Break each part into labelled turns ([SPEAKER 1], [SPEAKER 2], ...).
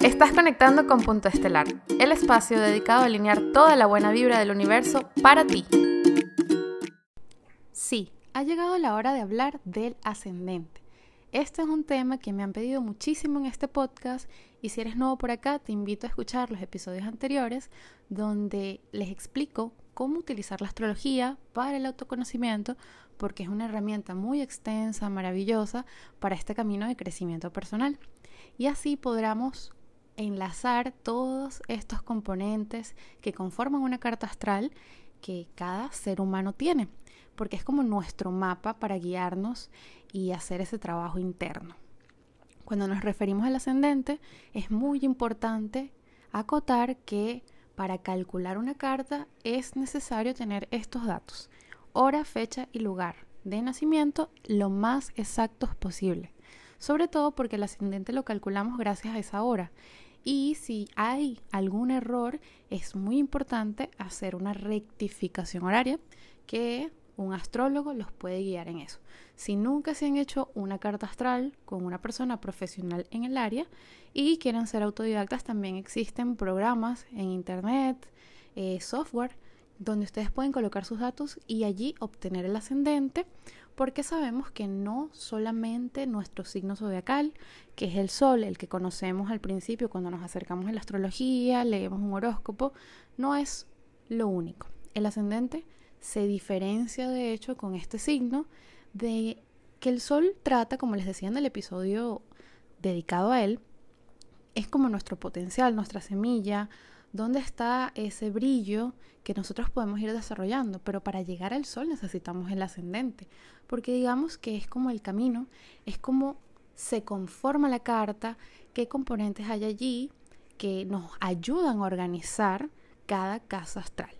[SPEAKER 1] Estás conectando con Punto Estelar, el espacio dedicado a alinear toda la buena vibra del universo para ti. Sí, ha llegado la hora de hablar del ascendente. Este es un tema que me han pedido muchísimo en este podcast y si eres nuevo por acá te invito a escuchar los episodios anteriores donde les explico cómo utilizar la astrología para el autoconocimiento porque es una herramienta muy extensa, maravillosa para este camino de crecimiento personal. Y así podremos enlazar todos estos componentes que conforman una carta astral que cada ser humano tiene, porque es como nuestro mapa para guiarnos y hacer ese trabajo interno. Cuando nos referimos al ascendente, es muy importante acotar que para calcular una carta es necesario tener estos datos, hora, fecha y lugar de nacimiento lo más exactos posible, sobre todo porque el ascendente lo calculamos gracias a esa hora y si hay algún error, es muy importante hacer una rectificación horaria que un astrólogo los puede guiar en eso. Si nunca se han hecho una carta astral con una persona profesional en el área y quieren ser autodidactas, también existen programas en internet, eh, software, donde ustedes pueden colocar sus datos y allí obtener el ascendente porque sabemos que no solamente nuestro signo zodiacal, que es el sol, el que conocemos al principio cuando nos acercamos a la astrología, leemos un horóscopo, no es lo único. El ascendente se diferencia de hecho con este signo de que el sol trata, como les decía en el episodio dedicado a él, es como nuestro potencial, nuestra semilla, dónde está ese brillo que nosotros podemos ir desarrollando, pero para llegar al sol necesitamos el ascendente, porque digamos que es como el camino, es como se conforma la carta, qué componentes hay allí que nos ayudan a organizar cada casa astral.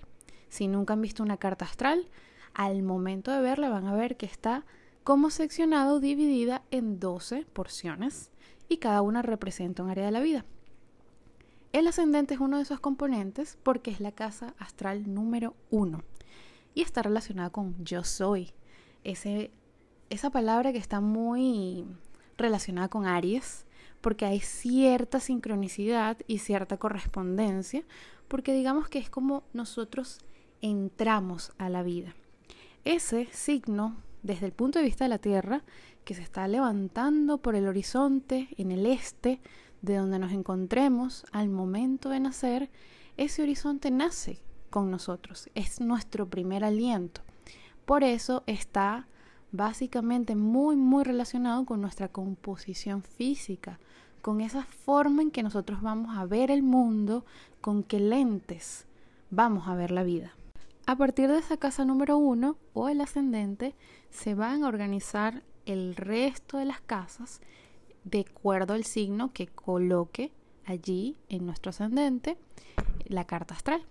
[SPEAKER 1] Si nunca han visto una carta astral, al momento de verla van a ver que está como seccionado dividida en 12 porciones y cada una representa un área de la vida. El ascendente es uno de esos componentes porque es la casa astral número uno y está relacionada con yo soy. Ese, esa palabra que está muy relacionada con Aries porque hay cierta sincronicidad y cierta correspondencia porque digamos que es como nosotros entramos a la vida. Ese signo, desde el punto de vista de la Tierra, que se está levantando por el horizonte en el este, de donde nos encontremos al momento de nacer, ese horizonte nace con nosotros, es nuestro primer aliento. Por eso está básicamente muy, muy relacionado con nuestra composición física, con esa forma en que nosotros vamos a ver el mundo, con qué lentes vamos a ver la vida. A partir de esa casa número uno o el ascendente, se van a organizar el resto de las casas de acuerdo al signo que coloque allí en nuestro ascendente la carta astral.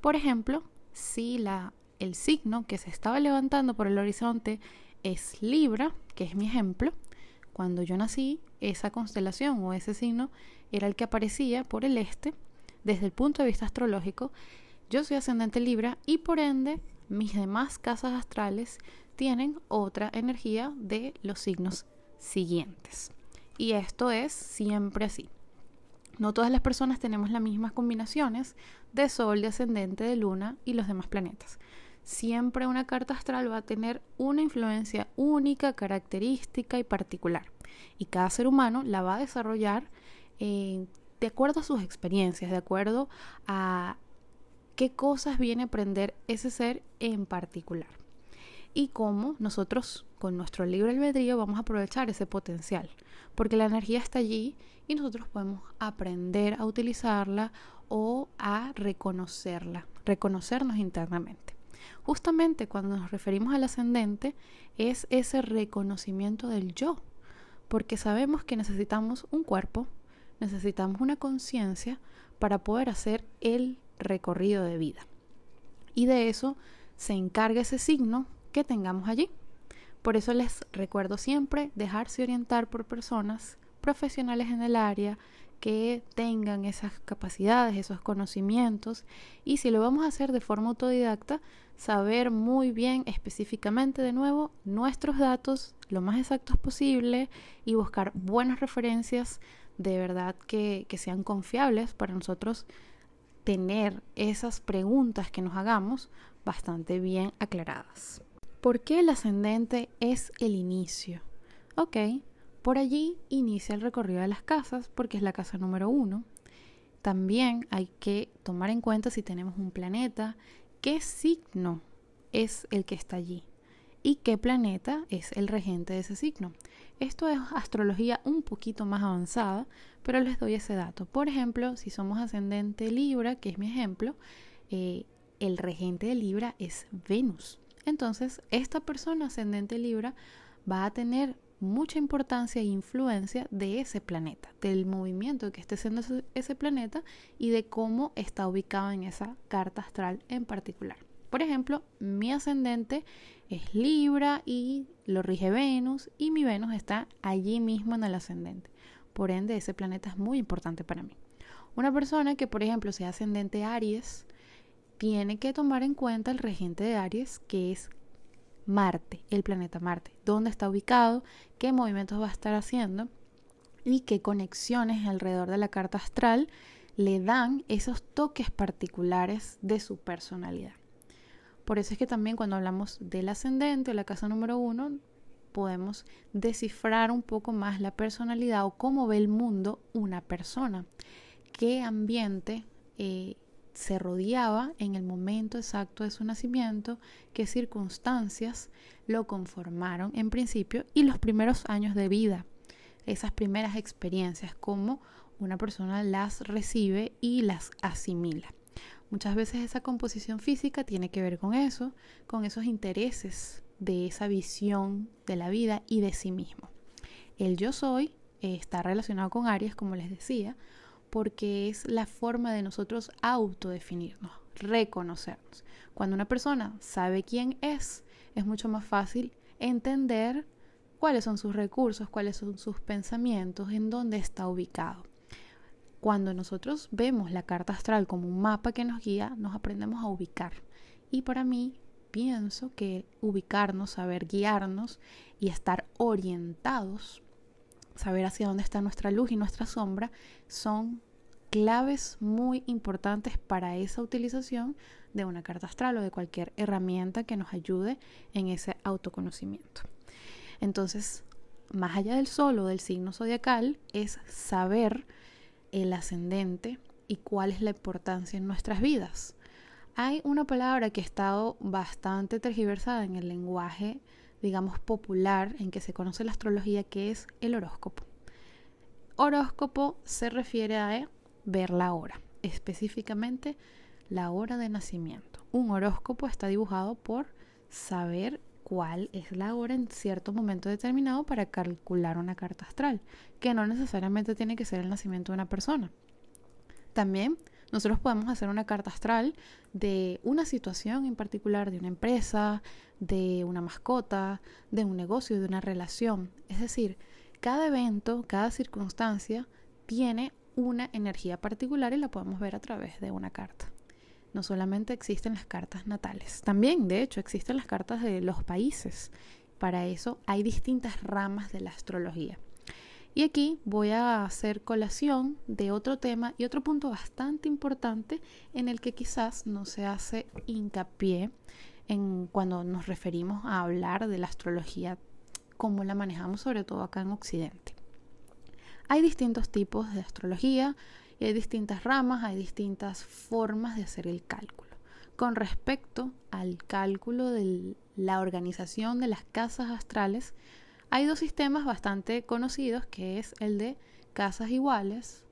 [SPEAKER 1] Por ejemplo, si la, el signo que se estaba levantando por el horizonte es Libra, que es mi ejemplo, cuando yo nací, esa constelación o ese signo era el que aparecía por el este, desde el punto de vista astrológico, yo soy ascendente Libra y por ende mis demás casas astrales tienen otra energía de los signos siguientes. Y esto es siempre así. No todas las personas tenemos las mismas combinaciones de Sol, de ascendente, de Luna y los demás planetas. Siempre una carta astral va a tener una influencia única, característica y particular. Y cada ser humano la va a desarrollar eh, de acuerdo a sus experiencias, de acuerdo a qué cosas viene a aprender ese ser en particular y cómo nosotros con nuestro libre albedrío vamos a aprovechar ese potencial, porque la energía está allí y nosotros podemos aprender a utilizarla o a reconocerla, reconocernos internamente. Justamente cuando nos referimos al ascendente es ese reconocimiento del yo, porque sabemos que necesitamos un cuerpo, necesitamos una conciencia para poder hacer el recorrido de vida. Y de eso se encarga ese signo que tengamos allí. Por eso les recuerdo siempre dejarse orientar por personas profesionales en el área que tengan esas capacidades, esos conocimientos y si lo vamos a hacer de forma autodidacta, saber muy bien específicamente de nuevo nuestros datos lo más exactos posible y buscar buenas referencias de verdad que, que sean confiables para nosotros tener esas preguntas que nos hagamos bastante bien aclaradas. ¿Por qué el ascendente es el inicio? Ok, por allí inicia el recorrido de las casas porque es la casa número uno. También hay que tomar en cuenta si tenemos un planeta, qué signo es el que está allí y qué planeta es el regente de ese signo. Esto es astrología un poquito más avanzada, pero les doy ese dato. Por ejemplo, si somos ascendente Libra, que es mi ejemplo, eh, el regente de Libra es Venus. Entonces, esta persona ascendente Libra va a tener mucha importancia e influencia de ese planeta, del movimiento que esté haciendo ese planeta y de cómo está ubicado en esa carta astral en particular. Por ejemplo, mi ascendente es Libra y lo rige Venus y mi Venus está allí mismo en el ascendente. Por ende, ese planeta es muy importante para mí. Una persona que, por ejemplo, sea ascendente Aries, tiene que tomar en cuenta el regente de Aries, que es Marte, el planeta Marte, dónde está ubicado, qué movimientos va a estar haciendo y qué conexiones alrededor de la carta astral le dan esos toques particulares de su personalidad. Por eso es que también cuando hablamos del ascendente o la casa número uno, podemos descifrar un poco más la personalidad o cómo ve el mundo una persona, qué ambiente eh, se rodeaba en el momento exacto de su nacimiento, qué circunstancias lo conformaron en principio y los primeros años de vida, esas primeras experiencias, cómo una persona las recibe y las asimila. Muchas veces esa composición física tiene que ver con eso, con esos intereses de esa visión de la vida y de sí mismo. El yo soy está relacionado con Aries, como les decía, porque es la forma de nosotros autodefinirnos, reconocernos. Cuando una persona sabe quién es, es mucho más fácil entender cuáles son sus recursos, cuáles son sus pensamientos, en dónde está ubicado. Cuando nosotros vemos la carta astral como un mapa que nos guía, nos aprendemos a ubicar. Y para mí, pienso que ubicarnos, saber guiarnos y estar orientados, saber hacia dónde está nuestra luz y nuestra sombra, son claves muy importantes para esa utilización de una carta astral o de cualquier herramienta que nos ayude en ese autoconocimiento. Entonces, más allá del sol o del signo zodiacal, es saber el ascendente y cuál es la importancia en nuestras vidas. Hay una palabra que ha estado bastante tergiversada en el lenguaje, digamos, popular en que se conoce la astrología, que es el horóscopo. Horóscopo se refiere a ver la hora, específicamente la hora de nacimiento. Un horóscopo está dibujado por saber cuál es la hora en cierto momento determinado para calcular una carta astral, que no necesariamente tiene que ser el nacimiento de una persona. También nosotros podemos hacer una carta astral de una situación en particular, de una empresa, de una mascota, de un negocio, de una relación. Es decir, cada evento, cada circunstancia tiene una energía particular y la podemos ver a través de una carta no solamente existen las cartas natales, también de hecho existen las cartas de los países. Para eso hay distintas ramas de la astrología. Y aquí voy a hacer colación de otro tema y otro punto bastante importante en el que quizás no se hace hincapié en cuando nos referimos a hablar de la astrología como la manejamos sobre todo acá en Occidente. Hay distintos tipos de astrología, y hay distintas ramas, hay distintas formas de hacer el cálculo. Con respecto al cálculo de la organización de las casas astrales, hay dos sistemas bastante conocidos, que es el de casas iguales,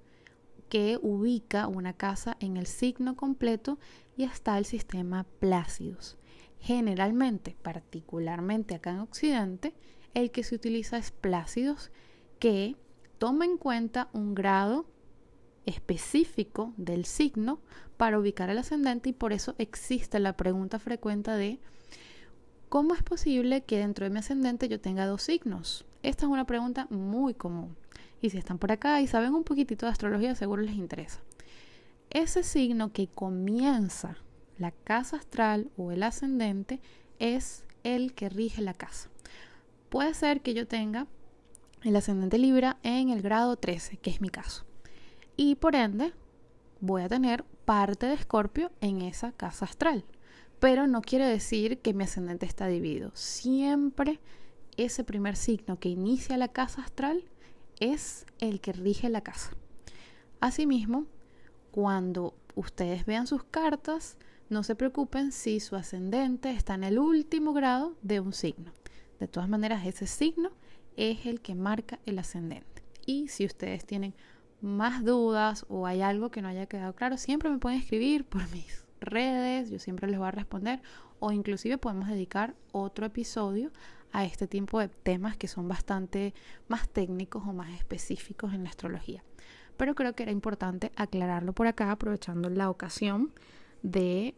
[SPEAKER 1] que ubica una casa en el signo completo, y está el sistema Plácidos. Generalmente, particularmente acá en Occidente, el que se utiliza es Plácidos, que toma en cuenta un grado específico del signo para ubicar el ascendente y por eso existe la pregunta frecuente de ¿cómo es posible que dentro de mi ascendente yo tenga dos signos? Esta es una pregunta muy común y si están por acá y saben un poquitito de astrología seguro les interesa. Ese signo que comienza la casa astral o el ascendente es el que rige la casa. Puede ser que yo tenga el ascendente Libra en el grado 13, que es mi caso. Y por ende, voy a tener parte de Escorpio en esa casa astral. Pero no quiere decir que mi ascendente está dividido. Siempre ese primer signo que inicia la casa astral es el que rige la casa. Asimismo, cuando ustedes vean sus cartas, no se preocupen si su ascendente está en el último grado de un signo. De todas maneras, ese signo es el que marca el ascendente. Y si ustedes tienen más dudas o hay algo que no haya quedado claro, siempre me pueden escribir por mis redes, yo siempre les voy a responder o inclusive podemos dedicar otro episodio a este tipo de temas que son bastante más técnicos o más específicos en la astrología. Pero creo que era importante aclararlo por acá aprovechando la ocasión de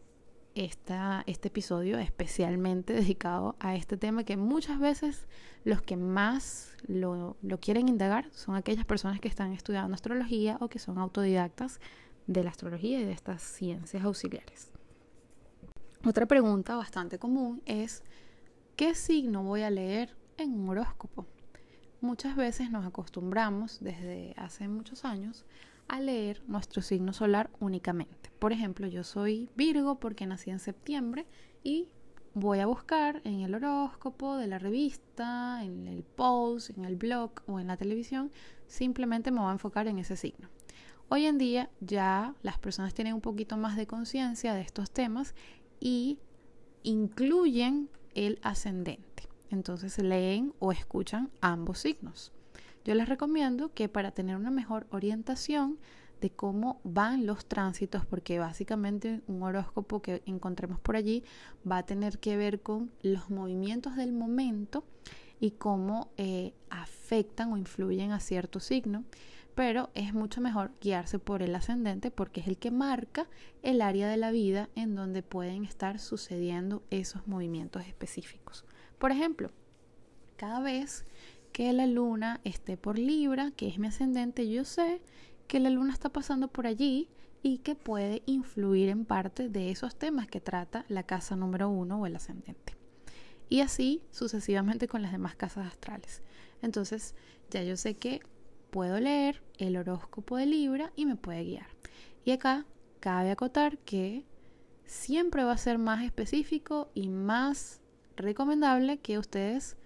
[SPEAKER 1] esta, este episodio especialmente dedicado a este tema que muchas veces los que más lo, lo quieren indagar son aquellas personas que están estudiando astrología o que son autodidactas de la astrología y de estas ciencias auxiliares. Otra pregunta bastante común es, ¿qué signo voy a leer en un horóscopo? Muchas veces nos acostumbramos desde hace muchos años a leer nuestro signo solar únicamente. Por ejemplo, yo soy Virgo porque nací en septiembre y voy a buscar en el horóscopo de la revista, en el post, en el blog o en la televisión, simplemente me voy a enfocar en ese signo. Hoy en día ya las personas tienen un poquito más de conciencia de estos temas y incluyen el ascendente. Entonces leen o escuchan ambos signos. Yo les recomiendo que para tener una mejor orientación de cómo van los tránsitos, porque básicamente un horóscopo que encontremos por allí va a tener que ver con los movimientos del momento y cómo eh, afectan o influyen a cierto signo, pero es mucho mejor guiarse por el ascendente porque es el que marca el área de la vida en donde pueden estar sucediendo esos movimientos específicos. Por ejemplo, cada vez que la luna esté por Libra, que es mi ascendente, yo sé que la luna está pasando por allí y que puede influir en parte de esos temas que trata la casa número uno o el ascendente. Y así sucesivamente con las demás casas astrales. Entonces ya yo sé que puedo leer el horóscopo de Libra y me puede guiar. Y acá cabe acotar que siempre va a ser más específico y más recomendable que ustedes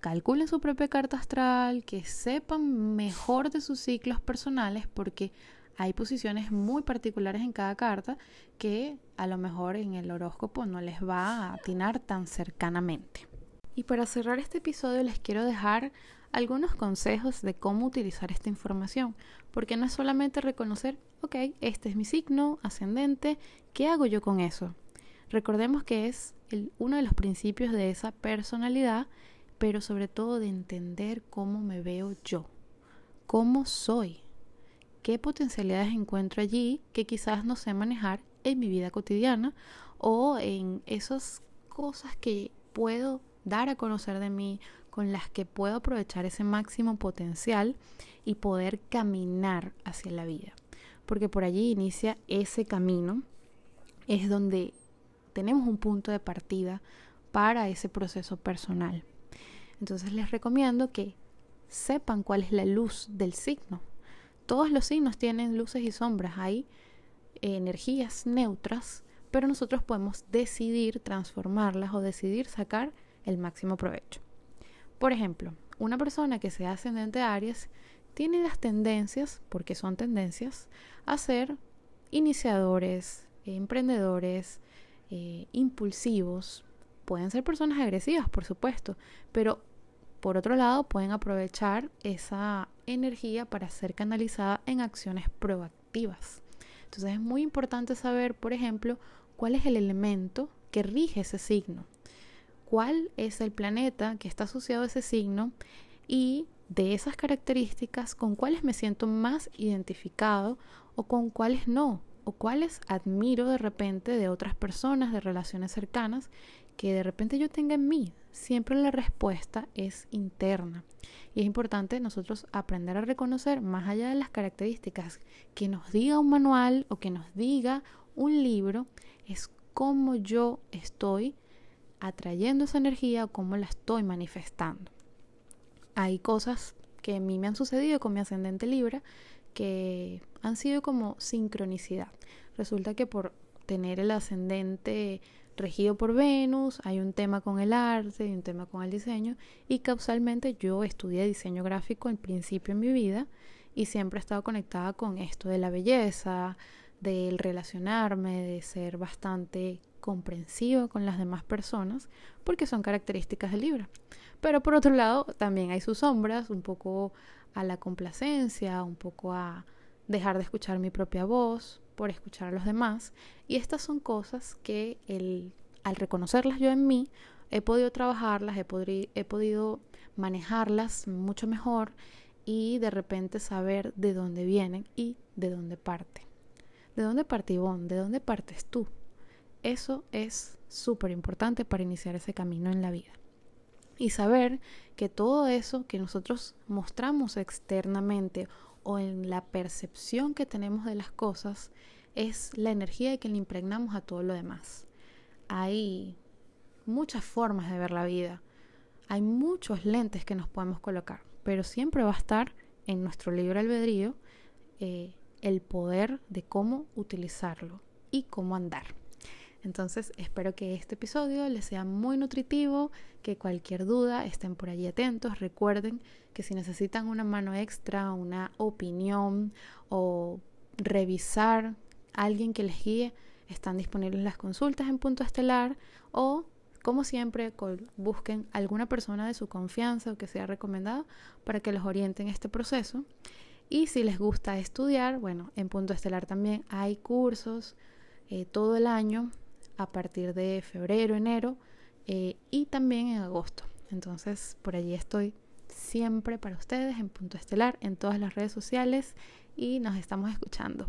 [SPEAKER 1] calculen su propia carta astral, que sepan mejor de sus ciclos personales, porque hay posiciones muy particulares en cada carta que a lo mejor en el horóscopo no les va a atinar tan cercanamente. Y para cerrar este episodio les quiero dejar algunos consejos de cómo utilizar esta información, porque no es solamente reconocer, ok, este es mi signo ascendente, ¿qué hago yo con eso? Recordemos que es uno de los principios de esa personalidad pero sobre todo de entender cómo me veo yo, cómo soy, qué potencialidades encuentro allí que quizás no sé manejar en mi vida cotidiana o en esas cosas que puedo dar a conocer de mí, con las que puedo aprovechar ese máximo potencial y poder caminar hacia la vida. Porque por allí inicia ese camino, es donde tenemos un punto de partida para ese proceso personal. Entonces les recomiendo que sepan cuál es la luz del signo. Todos los signos tienen luces y sombras, hay energías neutras, pero nosotros podemos decidir transformarlas o decidir sacar el máximo provecho. Por ejemplo, una persona que sea ascendente a Aries tiene las tendencias, porque son tendencias, a ser iniciadores, emprendedores, eh, impulsivos. Pueden ser personas agresivas, por supuesto, pero por otro lado, pueden aprovechar esa energía para ser canalizada en acciones proactivas. Entonces es muy importante saber, por ejemplo, cuál es el elemento que rige ese signo, cuál es el planeta que está asociado a ese signo y de esas características con cuáles me siento más identificado o con cuáles no, o cuáles admiro de repente de otras personas, de relaciones cercanas que de repente yo tenga en mí. Siempre la respuesta es interna. Y es importante nosotros aprender a reconocer, más allá de las características que nos diga un manual o que nos diga un libro, es cómo yo estoy atrayendo esa energía o cómo la estoy manifestando. hay cosas que a mí me han sucedido con mi ascendente Libra que han sido como sincronicidad. Resulta que por tener el ascendente regido por Venus, hay un tema con el arte y un tema con el diseño y causalmente yo estudié diseño gráfico al principio en mi vida y siempre he estado conectada con esto de la belleza, del relacionarme, de ser bastante comprensiva con las demás personas, porque son características de Libra. Pero por otro lado, también hay sus sombras, un poco a la complacencia, un poco a dejar de escuchar mi propia voz por escuchar a los demás. Y estas son cosas que el, al reconocerlas yo en mí, he podido trabajarlas, he, he podido manejarlas mucho mejor y de repente saber de dónde vienen y de dónde parte. ¿De dónde parte Ivonne? ¿De dónde partes tú? Eso es súper importante para iniciar ese camino en la vida. Y saber que todo eso que nosotros mostramos externamente o en la percepción que tenemos de las cosas es la energía que le impregnamos a todo lo demás. Hay muchas formas de ver la vida. Hay muchos lentes que nos podemos colocar, pero siempre va a estar en nuestro libre albedrío eh, el poder de cómo utilizarlo y cómo andar. Entonces espero que este episodio les sea muy nutritivo, que cualquier duda estén por allí atentos. Recuerden que si necesitan una mano extra, una opinión o revisar alguien que les guíe, están disponibles las consultas en punto estelar o como siempre busquen alguna persona de su confianza o que sea recomendada para que los orienten en este proceso. Y si les gusta estudiar, bueno, en punto estelar también hay cursos eh, todo el año a partir de febrero, enero eh, y también en agosto. Entonces, por allí estoy siempre para ustedes en Punto Estelar, en todas las redes sociales y nos estamos escuchando.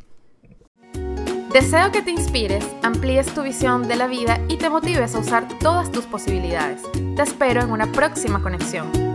[SPEAKER 2] Deseo que te inspires, amplíes tu visión de la vida y te motives a usar todas tus posibilidades. Te espero en una próxima conexión.